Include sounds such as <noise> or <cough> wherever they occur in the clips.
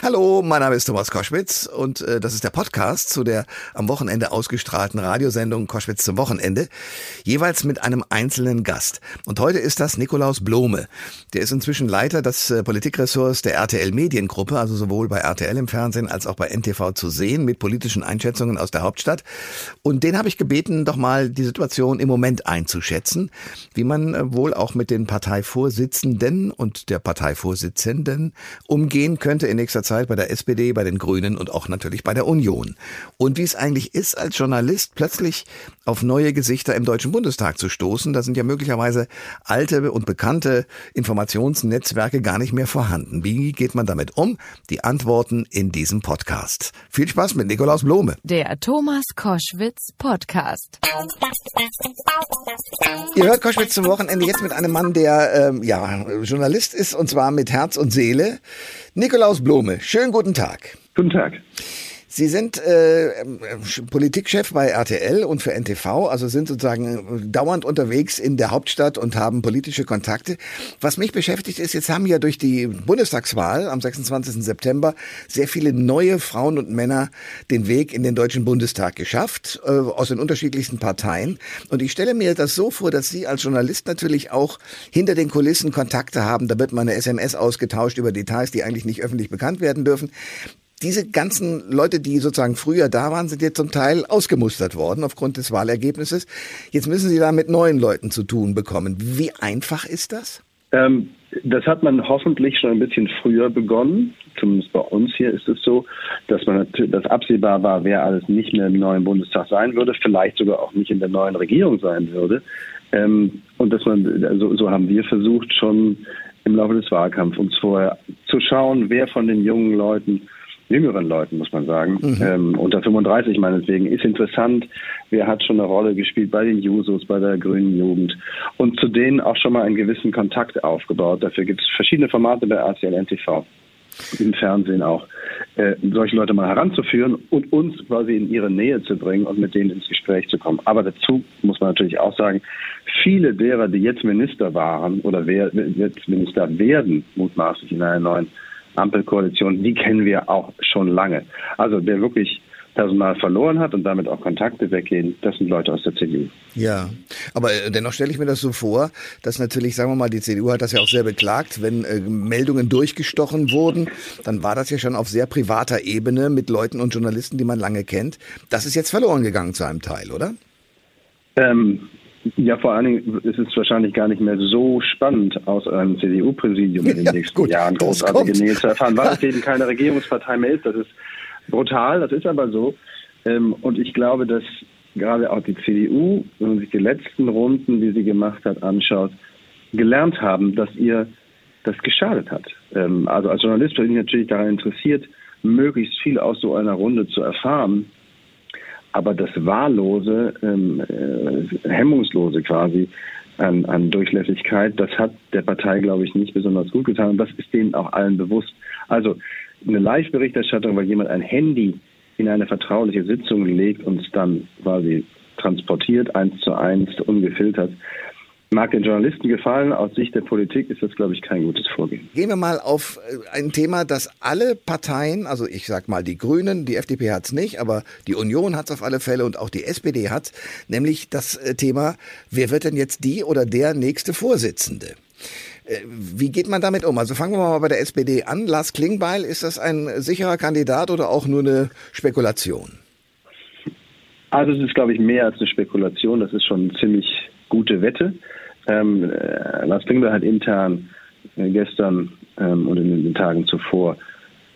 Hallo, mein Name ist Thomas Koschwitz und äh, das ist der Podcast zu der am Wochenende ausgestrahlten Radiosendung Koschwitz zum Wochenende, jeweils mit einem einzelnen Gast. Und heute ist das Nikolaus Blome. Der ist inzwischen Leiter des äh, Politikressorts der RTL Mediengruppe, also sowohl bei RTL im Fernsehen als auch bei NTV zu sehen, mit politischen Einschätzungen aus der Hauptstadt. Und den habe ich gebeten, doch mal die Situation im Moment einzuschätzen, wie man äh, wohl auch mit den Parteivorsitzenden und der Parteivorsitzenden umgehen könnte in nächster Zeit Zeit bei der SPD, bei den Grünen und auch natürlich bei der Union. Und wie es eigentlich ist, als Journalist plötzlich auf neue Gesichter im Deutschen Bundestag zu stoßen, da sind ja möglicherweise alte und bekannte Informationsnetzwerke gar nicht mehr vorhanden. Wie geht man damit um? Die Antworten in diesem Podcast. Viel Spaß mit Nikolaus Blome. Der Thomas Koschwitz Podcast. Ihr hört Koschwitz zum Wochenende jetzt mit einem Mann, der ähm, ja Journalist ist und zwar mit Herz und Seele. Nikolaus Blome, schönen guten Tag. Guten Tag. Sie sind äh, Politikchef bei RTL und für NTV, also sind sozusagen dauernd unterwegs in der Hauptstadt und haben politische Kontakte. Was mich beschäftigt ist, jetzt haben ja durch die Bundestagswahl am 26. September sehr viele neue Frauen und Männer den Weg in den Deutschen Bundestag geschafft, äh, aus den unterschiedlichsten Parteien. Und ich stelle mir das so vor, dass Sie als Journalist natürlich auch hinter den Kulissen Kontakte haben. Da wird mal eine SMS ausgetauscht über Details, die eigentlich nicht öffentlich bekannt werden dürfen diese ganzen Leute, die sozusagen früher da waren, sind jetzt zum Teil ausgemustert worden aufgrund des Wahlergebnisses. Jetzt müssen Sie da mit neuen Leuten zu tun bekommen. Wie einfach ist das? Ähm, das hat man hoffentlich schon ein bisschen früher begonnen. Zumindest bei uns hier ist es so, dass man dass absehbar war, wer alles nicht mehr im neuen Bundestag sein würde, vielleicht sogar auch nicht in der neuen Regierung sein würde. Ähm, und dass man, also, so haben wir versucht, schon im Laufe des Wahlkampfs uns vorher zu schauen, wer von den jungen Leuten jüngeren Leuten, muss man sagen, mhm. ähm, unter 35 meinetwegen, ist interessant. Wer hat schon eine Rolle gespielt bei den Jusos, bei der grünen Jugend und zu denen auch schon mal einen gewissen Kontakt aufgebaut. Dafür gibt es verschiedene Formate bei RTL NTV, im Fernsehen auch, äh, solche Leute mal heranzuführen und uns quasi in ihre Nähe zu bringen und mit denen ins Gespräch zu kommen. Aber dazu muss man natürlich auch sagen, viele derer, die jetzt Minister waren oder wer, jetzt Minister werden, mutmaßlich in einer neuen Ampelkoalition, die kennen wir auch schon lange. Also wer wirklich Personal verloren hat und damit auch Kontakte weggehen, das sind Leute aus der CDU. Ja, aber äh, dennoch stelle ich mir das so vor, dass natürlich, sagen wir mal, die CDU hat das ja auch sehr beklagt, wenn äh, Meldungen durchgestochen wurden, dann war das ja schon auf sehr privater Ebene mit Leuten und Journalisten, die man lange kennt. Das ist jetzt verloren gegangen zu einem Teil, oder? Ähm, ja, vor allen Dingen ist es wahrscheinlich gar nicht mehr so spannend, aus einem CDU-Präsidium in den ja, nächsten gut, Jahren großartige Dinge zu erfahren, weil es <laughs> eben keine Regierungspartei mehr ist. Das ist brutal, das ist aber so. Ähm, und ich glaube, dass gerade auch die CDU, wenn man sich die letzten Runden, die sie gemacht hat, anschaut, gelernt haben, dass ihr das geschadet hat. Ähm, also als Journalist bin ich natürlich daran interessiert, möglichst viel aus so einer Runde zu erfahren. Aber das wahllose, ähm, äh, hemmungslose quasi an, an Durchlässigkeit, das hat der Partei, glaube ich, nicht besonders gut getan. Und das ist denen auch allen bewusst. Also eine Live-Berichterstattung, weil jemand ein Handy in eine vertrauliche Sitzung legt und es dann quasi transportiert, eins zu eins, ungefiltert, Mag den Journalisten gefallen, aus Sicht der Politik ist das, glaube ich, kein gutes Vorgehen. Gehen wir mal auf äh, ein Thema, das alle Parteien, also ich sag mal die Grünen, die FDP hat es nicht, aber die Union hat es auf alle Fälle und auch die SPD hat, nämlich das äh, Thema, wer wird denn jetzt die oder der nächste Vorsitzende? Äh, wie geht man damit um? Also fangen wir mal bei der SPD an. Lars Klingbeil, ist das ein sicherer Kandidat oder auch nur eine Spekulation? Also es ist, glaube ich, mehr als eine Spekulation. Das ist schon ziemlich gute Wette. Ähm, äh, Lars Klingbeil hat intern äh, gestern ähm, und in den Tagen zuvor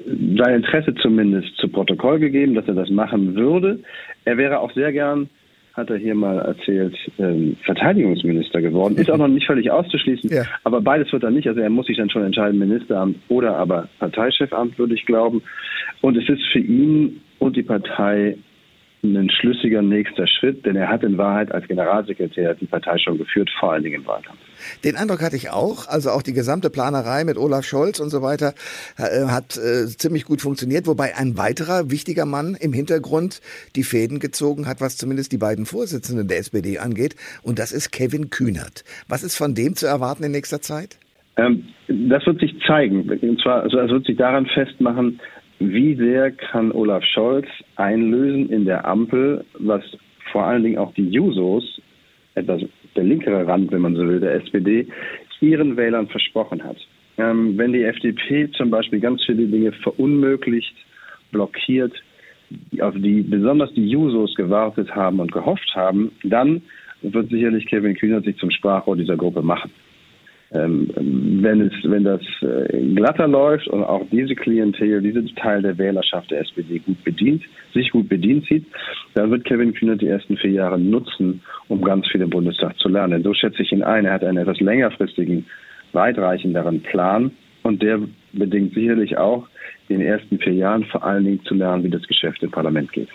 sein Interesse zumindest zu Protokoll gegeben, dass er das machen würde. Er wäre auch sehr gern, hat er hier mal erzählt, ähm, Verteidigungsminister geworden. Ist auch noch nicht völlig auszuschließen, ja. aber beides wird er nicht. Also er muss sich dann schon entscheiden, Ministeramt oder aber Parteichefamt, würde ich glauben. Und es ist für ihn und die Partei ein schlüssiger nächster Schritt, denn er hat in Wahrheit als Generalsekretär die Partei schon geführt, vor allen Dingen im Wahlkampf. Den Eindruck hatte ich auch. Also auch die gesamte Planerei mit Olaf Scholz und so weiter äh, hat äh, ziemlich gut funktioniert, wobei ein weiterer wichtiger Mann im Hintergrund die Fäden gezogen hat, was zumindest die beiden Vorsitzenden der SPD angeht. Und das ist Kevin Kühnert. Was ist von dem zu erwarten in nächster Zeit? Ähm, das wird sich zeigen. Und zwar, also das wird sich daran festmachen, wie sehr kann Olaf Scholz einlösen in der Ampel, was vor allen Dingen auch die Jusos, etwas der linkere Rand, wenn man so will, der SPD, ihren Wählern versprochen hat. Ähm, wenn die FDP zum Beispiel ganz viele Dinge verunmöglicht, blockiert, auf die besonders die Jusos gewartet haben und gehofft haben, dann wird sicherlich Kevin Kühner sich zum Sprachrohr dieser Gruppe machen. Ähm, wenn, es, wenn das äh, glatter läuft und auch diese Klientel, dieser Teil der Wählerschaft der SPD gut bedient, sich gut bedient sieht, dann wird Kevin Kühner die ersten vier Jahre nutzen, um ganz viel im Bundestag zu lernen. Denn so schätze ich ihn ein. Er hat einen etwas längerfristigen, weitreichenderen Plan und der bedingt sicherlich auch in den ersten vier Jahren vor allen Dingen zu lernen, wie das Geschäft im Parlament geht.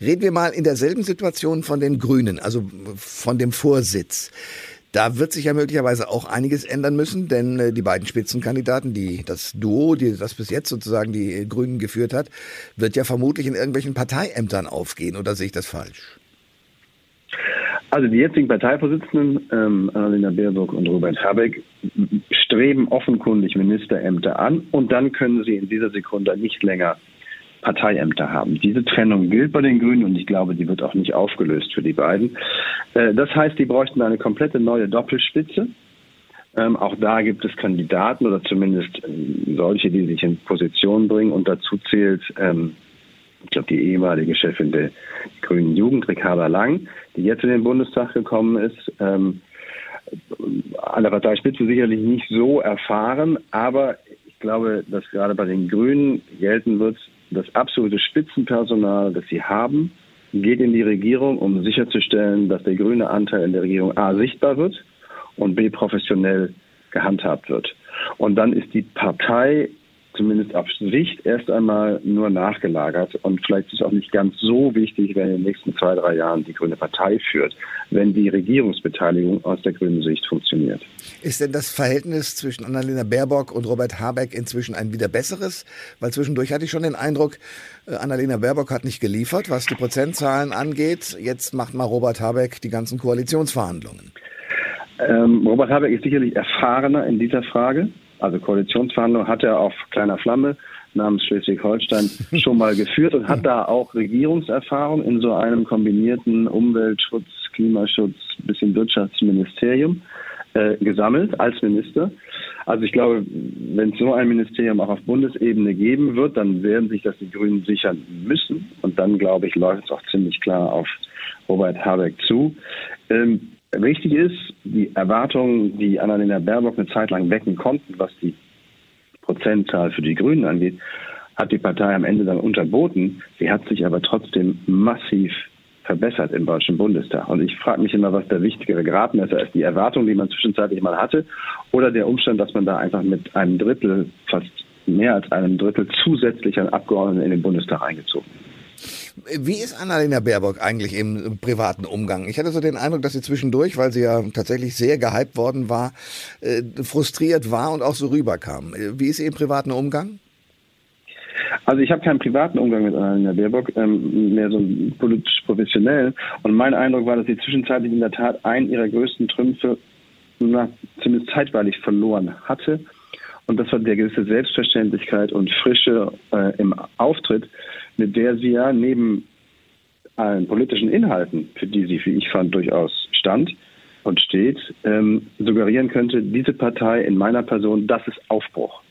Reden wir mal in derselben Situation von den Grünen, also von dem Vorsitz. Da wird sich ja möglicherweise auch einiges ändern müssen, denn äh, die beiden Spitzenkandidaten, die das Duo, die das bis jetzt sozusagen die Grünen geführt hat, wird ja vermutlich in irgendwelchen Parteiämtern aufgehen. Oder sehe ich das falsch? Also die jetzigen Parteivorsitzenden, ähm, Annalena Baerbock und Robert Habeck, streben offenkundig Ministerämter an und dann können sie in dieser Sekunde nicht länger Parteiämter haben. Diese Trennung gilt bei den Grünen und ich glaube, die wird auch nicht aufgelöst für die beiden. Äh, das heißt, die bräuchten eine komplette neue Doppelspitze. Ähm, auch da gibt es Kandidaten oder zumindest äh, solche, die sich in Position bringen und dazu zählt, ähm, ich glaube, die ehemalige Chefin der Grünen Jugend, Ricarda Lang, die jetzt in den Bundestag gekommen ist. Ähm, an der Parteispitze sicherlich nicht so erfahren, aber ich glaube, dass gerade bei den Grünen gelten wird, das absolute Spitzenpersonal, das sie haben, geht in die Regierung, um sicherzustellen, dass der grüne Anteil in der Regierung A sichtbar wird und B professionell gehandhabt wird. Und dann ist die Partei zumindest auf Sicht erst einmal nur nachgelagert. Und vielleicht ist es auch nicht ganz so wichtig, wenn in den nächsten zwei, drei Jahren die Grüne Partei führt, wenn die Regierungsbeteiligung aus der grünen Sicht funktioniert. Ist denn das Verhältnis zwischen Annalena Baerbock und Robert Habeck inzwischen ein wieder besseres? Weil zwischendurch hatte ich schon den Eindruck, äh, Annalena Baerbock hat nicht geliefert, was die Prozentzahlen angeht. Jetzt macht mal Robert Habeck die ganzen Koalitionsverhandlungen. Ähm, Robert Habeck ist sicherlich erfahrener in dieser Frage. Also Koalitionsverhandlungen hat er auf kleiner Flamme namens Schleswig-Holstein <laughs> schon mal geführt und hat da auch Regierungserfahrung in so einem kombinierten Umweltschutz, Klimaschutz, bisschen Wirtschaftsministerium äh, gesammelt als Minister. Also ich glaube, wenn es so ein Ministerium auch auf Bundesebene geben wird, dann werden sich das die Grünen sichern müssen. Und dann, glaube ich, läuft es auch ziemlich klar auf Robert Habeck zu. Ähm, Richtig ist, die Erwartungen, die Annalena Baerbock eine Zeit lang wecken konnten, was die Prozentzahl für die Grünen angeht, hat die Partei am Ende dann unterboten. Sie hat sich aber trotzdem massiv verbessert im Deutschen Bundestag. Und ich frage mich immer, was der wichtigere Gradmesser ist. Die Erwartung, die man zwischenzeitlich mal hatte, oder der Umstand, dass man da einfach mit einem Drittel, fast mehr als einem Drittel zusätzlicher Abgeordneten in den Bundestag eingezogen ist. Wie ist Annalena Baerbock eigentlich im privaten Umgang? Ich hatte so den Eindruck, dass sie zwischendurch, weil sie ja tatsächlich sehr gehypt worden war, äh, frustriert war und auch so rüberkam. Wie ist sie im privaten Umgang? Also ich habe keinen privaten Umgang mit Annalena Baerbock, ähm, mehr so politisch professionell. Und mein Eindruck war, dass sie zwischenzeitlich in der Tat einen ihrer größten Trümpfe na, zumindest zeitweilig verloren hatte. Und das war der gewisse Selbstverständlichkeit und Frische äh, im Auftritt, mit der sie ja neben allen politischen Inhalten, für die sie, wie ich fand, durchaus stand und steht, ähm, suggerieren könnte, diese Partei in meiner Person, das ist Aufbruch.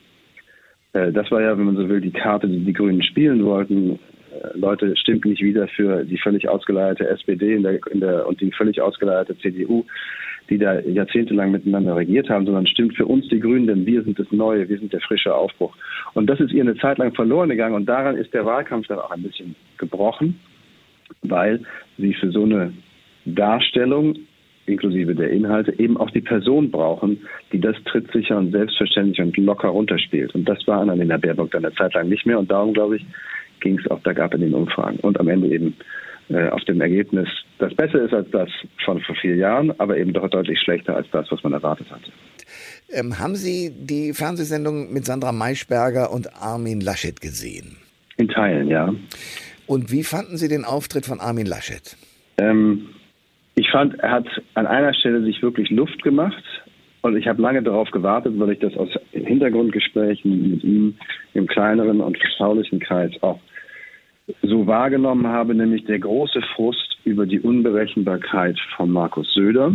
Äh, das war ja, wenn man so will, die Karte, die die Grünen spielen wollten. Äh, Leute, stimmt nicht wieder für die völlig ausgeleierte SPD in der, in der, und die völlig ausgeleierte CDU, die da jahrzehntelang miteinander regiert haben, sondern stimmt für uns die Grünen, denn wir sind das Neue, wir sind der frische Aufbruch. Und das ist ihr eine Zeit lang verloren gegangen und daran ist der Wahlkampf dann auch ein bisschen gebrochen, weil sie für so eine Darstellung inklusive der Inhalte eben auch die Person brauchen, die das trittsicher und selbstverständlich und locker runterspielt. Und das war Annalena Baerbock dann eine Zeit lang nicht mehr und darum, glaube ich, ging es auch da gab in den Umfragen und am Ende eben äh, auf dem Ergebnis, das besser ist als das von vor vier Jahren, aber eben doch deutlich schlechter als das, was man erwartet hatte. Ähm, haben Sie die Fernsehsendung mit Sandra Maischberger und Armin Laschet gesehen? In Teilen, ja. Und wie fanden Sie den Auftritt von Armin Laschet? Ähm, ich fand, er hat an einer Stelle sich wirklich Luft gemacht. Und ich habe lange darauf gewartet, weil ich das aus Hintergrundgesprächen mit ihm im kleineren und vertraulichen Kreis auch so wahrgenommen habe, nämlich der große Frust über die Unberechenbarkeit von Markus Söder.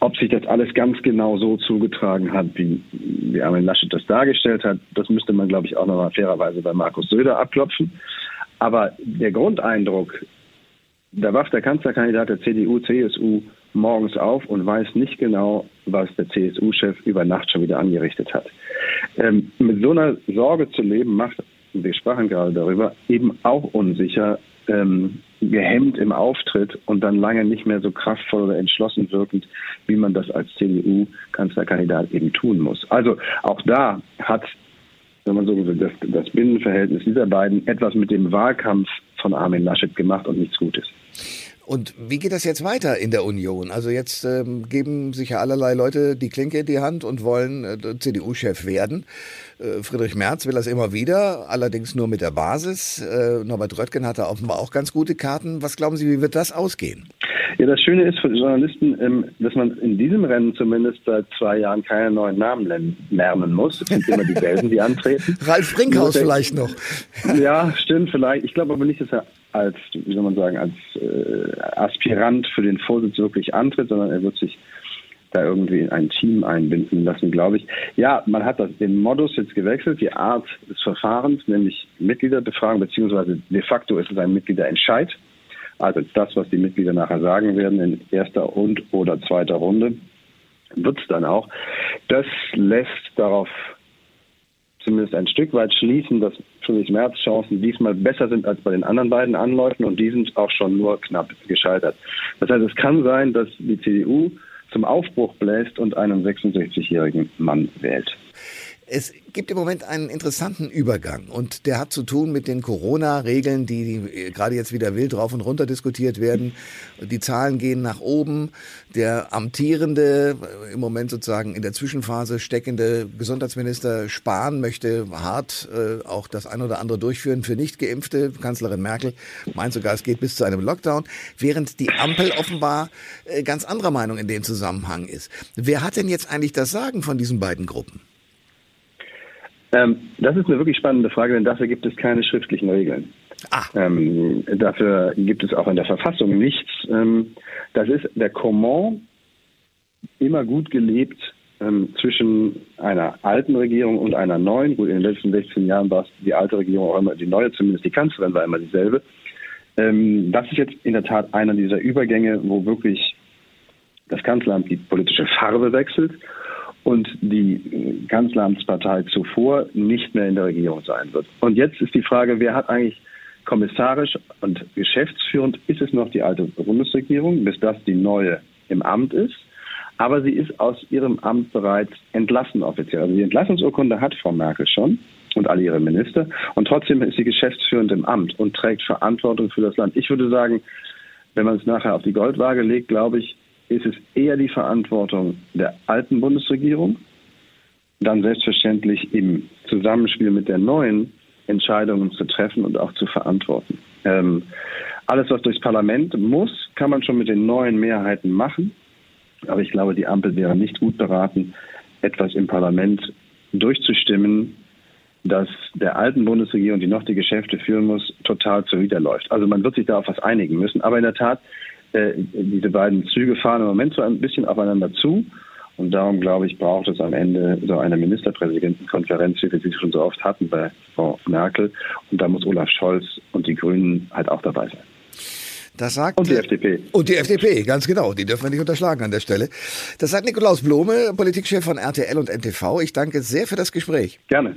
Ob sich das alles ganz genau so zugetragen hat, wie, wie Armin Laschet das dargestellt hat, das müsste man, glaube ich, auch nochmal fairerweise bei Markus Söder abklopfen. Aber der Grundeindruck, da wacht der Kanzlerkandidat der CDU, CSU morgens auf und weiß nicht genau, was der CSU-Chef über Nacht schon wieder angerichtet hat. Ähm, mit so einer Sorge zu leben, macht, wir sprachen gerade darüber, eben auch unsicher, ähm, gehemmt im Auftritt und dann lange nicht mehr so kraftvoll oder entschlossen wirkend, wie man das als CDU-Kanzlerkandidat eben tun muss. Also auch da hat, wenn man so will, das, das Binnenverhältnis dieser beiden etwas mit dem Wahlkampf von Armin Laschet gemacht und nichts Gutes. Und wie geht das jetzt weiter in der Union? Also jetzt ähm, geben sich ja allerlei Leute die Klinke in die Hand und wollen äh, CDU-Chef werden. Äh, Friedrich Merz will das immer wieder, allerdings nur mit der Basis. Äh, Norbert Röttgen hatte offenbar auch ganz gute Karten. Was glauben Sie, wie wird das ausgehen? Ja, das Schöne ist für Journalisten, ähm, dass man in diesem Rennen zumindest seit zwei Jahren keine neuen Namen lernen muss. Es sind immer dieselben, die antreten. <laughs> Ralf Brinkhaus vielleicht noch. Ja, stimmt, vielleicht. Ich glaube aber nicht, dass er als, wie soll man sagen, als äh, Aspirant für den Vorsitz wirklich antritt, sondern er wird sich da irgendwie in ein Team einbinden lassen, glaube ich. Ja, man hat das, den Modus jetzt gewechselt, die Art des Verfahrens, nämlich Mitgliederbefragung, beziehungsweise de facto ist es ein Mitgliederentscheid. Also das, was die Mitglieder nachher sagen werden in erster und oder zweiter Runde, wird es dann auch. Das lässt darauf zumindest ein Stück weit schließen, dass Friedrich Merz Chancen diesmal besser sind als bei den anderen beiden Anläufen und die sind auch schon nur knapp gescheitert. Das heißt, es kann sein, dass die CDU zum Aufbruch bläst und einen 66-jährigen Mann wählt. Es gibt im Moment einen interessanten Übergang und der hat zu tun mit den Corona-Regeln, die, die, gerade jetzt wieder wild drauf und runter diskutiert werden. Die Zahlen gehen nach oben. Der amtierende, im Moment sozusagen in der Zwischenphase steckende Gesundheitsminister Spahn möchte hart äh, auch das ein oder andere durchführen für Nichtgeimpfte. Kanzlerin Merkel meint sogar, es geht bis zu einem Lockdown, während die Ampel offenbar äh, ganz anderer Meinung in dem Zusammenhang ist. Wer hat denn jetzt eigentlich das Sagen von diesen beiden Gruppen? Ähm, das ist eine wirklich spannende Frage, denn dafür gibt es keine schriftlichen Regeln. Ah. Ähm, dafür gibt es auch in der Verfassung nichts. Ähm, das ist der Comment immer gut gelebt ähm, zwischen einer alten Regierung und einer neuen. Gut, in den letzten 16 Jahren war es die alte Regierung auch immer, die neue zumindest, die Kanzlerin war immer dieselbe. Ähm, das ist jetzt in der Tat einer dieser Übergänge, wo wirklich das Kanzleramt die politische Farbe wechselt und die Kanzleramtspartei zuvor nicht mehr in der Regierung sein wird. Und jetzt ist die Frage, wer hat eigentlich kommissarisch und geschäftsführend, ist es noch die alte Bundesregierung, bis das die neue im Amt ist? Aber sie ist aus ihrem Amt bereits entlassen offiziell. Also die Entlassungsurkunde hat Frau Merkel schon und alle ihre Minister. Und trotzdem ist sie geschäftsführend im Amt und trägt Verantwortung für das Land. Ich würde sagen, wenn man es nachher auf die Goldwaage legt, glaube ich, ist es eher die Verantwortung der alten Bundesregierung, dann selbstverständlich im Zusammenspiel mit der neuen Entscheidungen zu treffen und auch zu verantworten. Ähm, alles, was durchs Parlament muss, kann man schon mit den neuen Mehrheiten machen. Aber ich glaube, die Ampel wäre nicht gut beraten, etwas im Parlament durchzustimmen, das der alten Bundesregierung, die noch die Geschäfte führen muss, total zuwiderläuft. Also man wird sich da auf was einigen müssen. Aber in der Tat, äh, diese beiden Züge fahren im Moment so ein bisschen aufeinander zu. Und darum, glaube ich, braucht es am Ende so eine Ministerpräsidentenkonferenz, wie wir sie schon so oft hatten bei Frau Merkel. Und da muss Olaf Scholz und die Grünen halt auch dabei sein. Das sagt, und die FDP. Und die FDP, ganz genau. Die dürfen wir nicht unterschlagen an der Stelle. Das sagt Nikolaus Blome, Politikchef von RTL und NTV. Ich danke sehr für das Gespräch. Gerne.